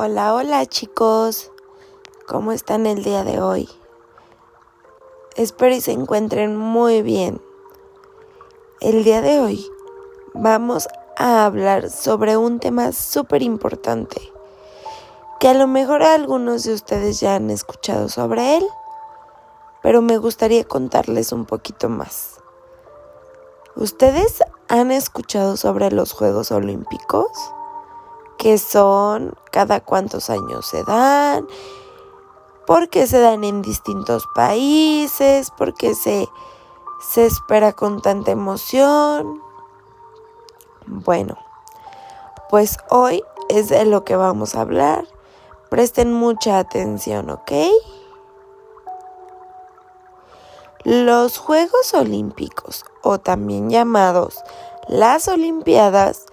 Hola, hola chicos, ¿cómo están el día de hoy? Espero y se encuentren muy bien. El día de hoy vamos a hablar sobre un tema súper importante que a lo mejor algunos de ustedes ya han escuchado sobre él, pero me gustaría contarles un poquito más. ¿Ustedes han escuchado sobre los Juegos Olímpicos? Qué son, cada cuántos años se dan, por qué se dan en distintos países, por qué se, se espera con tanta emoción. Bueno, pues hoy es de lo que vamos a hablar. Presten mucha atención, ¿ok? Los Juegos Olímpicos, o también llamados las Olimpiadas,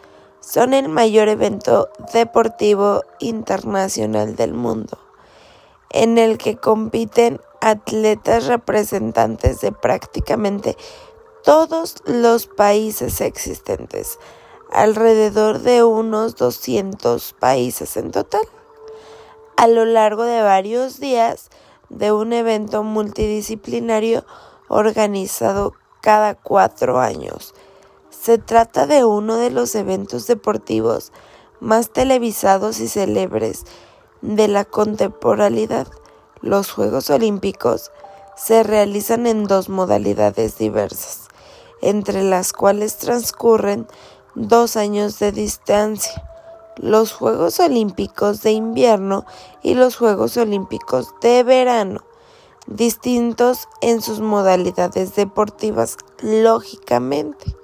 son el mayor evento deportivo internacional del mundo, en el que compiten atletas representantes de prácticamente todos los países existentes, alrededor de unos 200 países en total, a lo largo de varios días de un evento multidisciplinario organizado cada cuatro años se trata de uno de los eventos deportivos más televisados y célebres de la contemporaneidad. Los Juegos Olímpicos se realizan en dos modalidades diversas, entre las cuales transcurren dos años de distancia, los Juegos Olímpicos de invierno y los Juegos Olímpicos de verano, distintos en sus modalidades deportivas, lógicamente.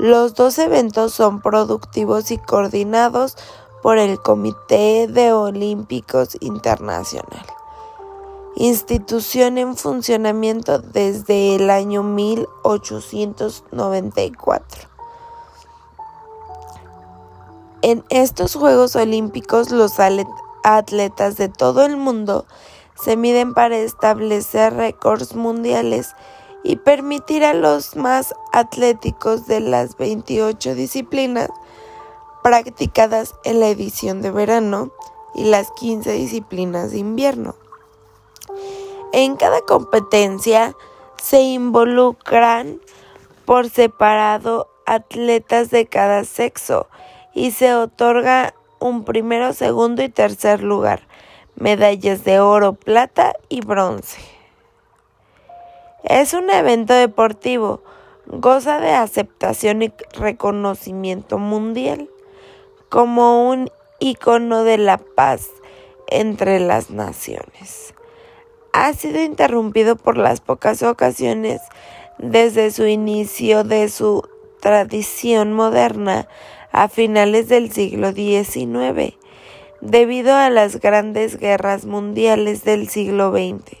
Los dos eventos son productivos y coordinados por el Comité de Olímpicos Internacional, institución en funcionamiento desde el año 1894. En estos Juegos Olímpicos los atletas de todo el mundo se miden para establecer récords mundiales y permitir a los más atléticos de las 28 disciplinas practicadas en la edición de verano y las 15 disciplinas de invierno. En cada competencia se involucran por separado atletas de cada sexo y se otorga un primero, segundo y tercer lugar, medallas de oro, plata y bronce. Es un evento deportivo, goza de aceptación y reconocimiento mundial como un icono de la paz entre las naciones. Ha sido interrumpido por las pocas ocasiones desde su inicio de su tradición moderna a finales del siglo XIX, debido a las grandes guerras mundiales del siglo XX.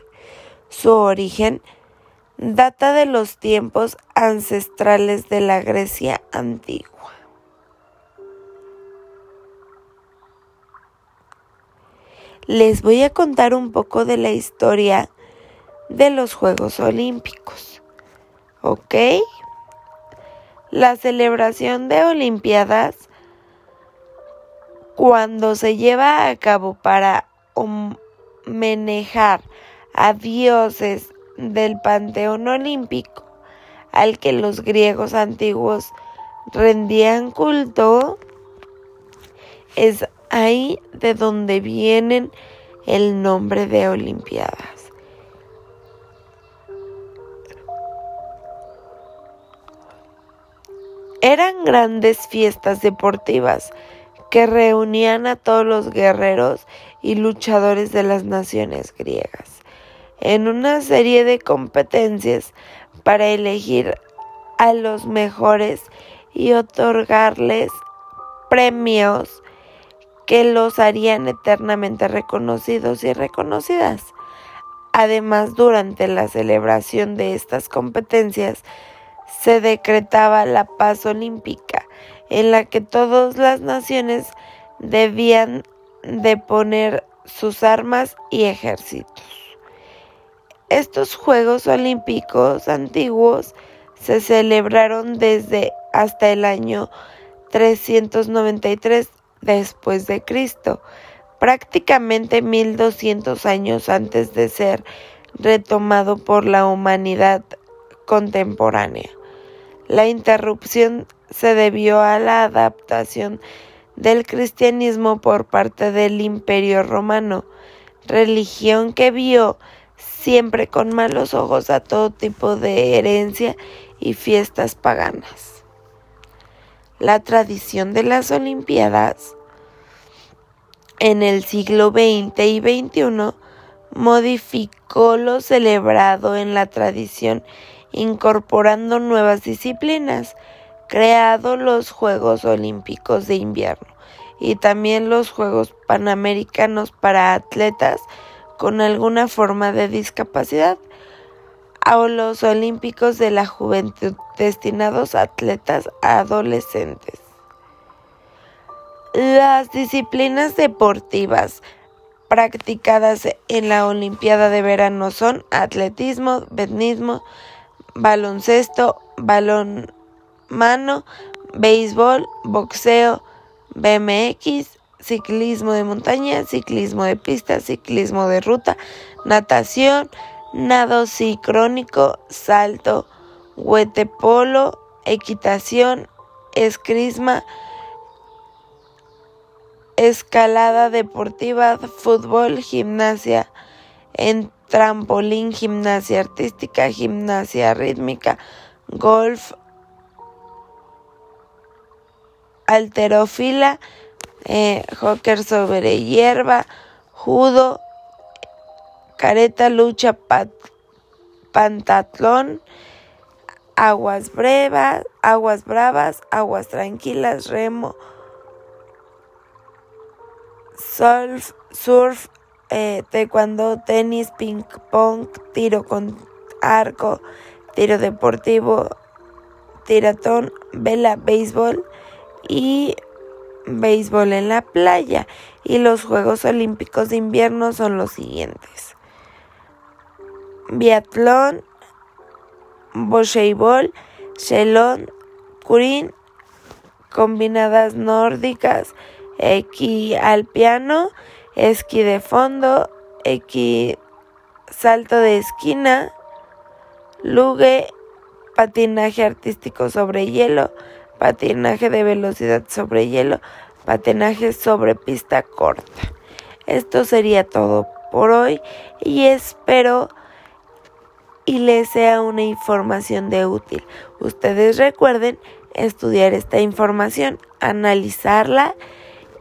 Su origen data de los tiempos ancestrales de la Grecia antigua. Les voy a contar un poco de la historia de los Juegos Olímpicos. ¿Ok? La celebración de Olimpiadas, cuando se lleva a cabo para manejar a dioses del panteón olímpico al que los griegos antiguos rendían culto, es ahí de donde vienen el nombre de Olimpiadas. Eran grandes fiestas deportivas que reunían a todos los guerreros y luchadores de las naciones griegas en una serie de competencias para elegir a los mejores y otorgarles premios que los harían eternamente reconocidos y reconocidas. Además, durante la celebración de estas competencias se decretaba la paz olímpica, en la que todas las naciones debían de poner sus armas y ejércitos. Estos Juegos Olímpicos antiguos se celebraron desde hasta el año 393 después de Cristo prácticamente 1200 años antes de ser retomado por la humanidad contemporánea. La interrupción se debió a la adaptación del cristianismo por parte del Imperio romano, religión que vio siempre con malos ojos a todo tipo de herencia y fiestas paganas. La tradición de las Olimpiadas en el siglo XX y XXI modificó lo celebrado en la tradición incorporando nuevas disciplinas, creado los Juegos Olímpicos de Invierno y también los Juegos Panamericanos para atletas con alguna forma de discapacidad o los Olímpicos de la Juventud destinados a atletas adolescentes. Las disciplinas deportivas practicadas en la Olimpiada de Verano son atletismo, bednismo, baloncesto, balonmano, béisbol, boxeo, BMX, ciclismo de montaña, ciclismo de pista, ciclismo de ruta, natación, nado sincrónico, salto, huetepolo, equitación, escrisma, escalada deportiva, fútbol, gimnasia en trampolín, gimnasia artística, gimnasia rítmica, golf, alterofila, eh, sobre hierba, judo, careta, lucha, pantatlón, aguas brevas, aguas bravas, aguas tranquilas, remo, surf, surf eh, taekwondo, tenis, ping pong, tiro con arco, tiro deportivo, tiratón, vela, béisbol y béisbol en la playa. Y los Juegos Olímpicos de Invierno son los siguientes. Biatlón, voleibol, shelón, curín, combinadas nórdicas, Equi al piano, esquí de fondo, equi salto de esquina, luge, patinaje artístico sobre hielo, patinaje de velocidad sobre hielo, patinaje sobre pista corta. Esto sería todo por hoy y espero y les sea una información de útil. Ustedes recuerden estudiar esta información, analizarla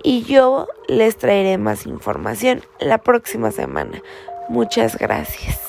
y yo les traeré más información la próxima semana. Muchas gracias.